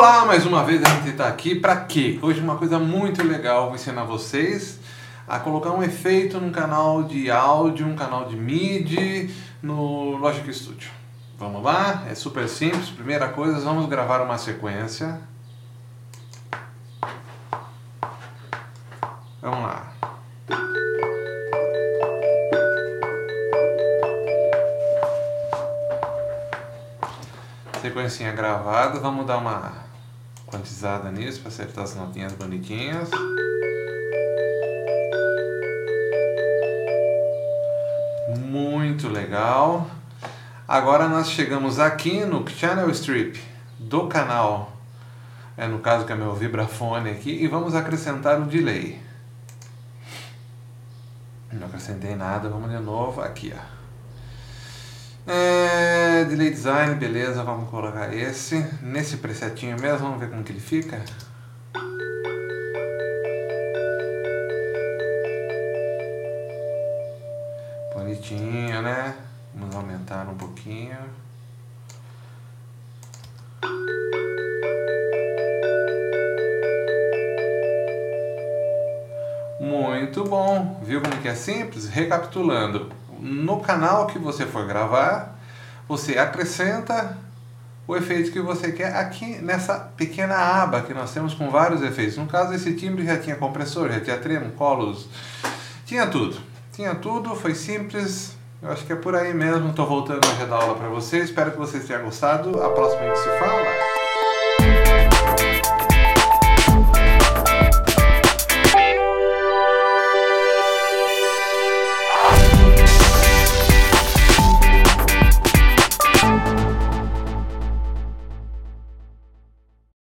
Olá, mais uma vez a gente está aqui para quê? Hoje uma coisa muito legal, vou ensinar vocês a colocar um efeito num canal de áudio, um canal de MIDI no Logic Studio. Vamos lá? É super simples. Primeira coisa, vamos gravar uma sequência. Vamos lá. Sequencinha gravada, vamos dar uma quantizada nisso para acertar as notinhas bonitinhas. Muito legal. Agora nós chegamos aqui no Channel Strip do canal, é no caso que é meu vibrafone aqui, e vamos acrescentar o delay. Não acrescentei nada, vamos de novo aqui, ó. É, delay design, beleza, vamos colocar esse. Nesse presetinho mesmo, vamos ver como que ele fica. Bonitinho, né? Vamos aumentar um pouquinho. Muito bom, viu como que é simples? Recapitulando, no canal que você for gravar, você acrescenta o efeito que você quer aqui nessa pequena aba que nós temos com vários efeitos. No caso, esse timbre já tinha compressor, já tinha tremo, colos, tinha tudo. Tinha tudo, foi simples. Eu acho que é por aí mesmo. Estou voltando a dar aula para vocês. Espero que vocês tenham gostado. A próxima a gente se fala.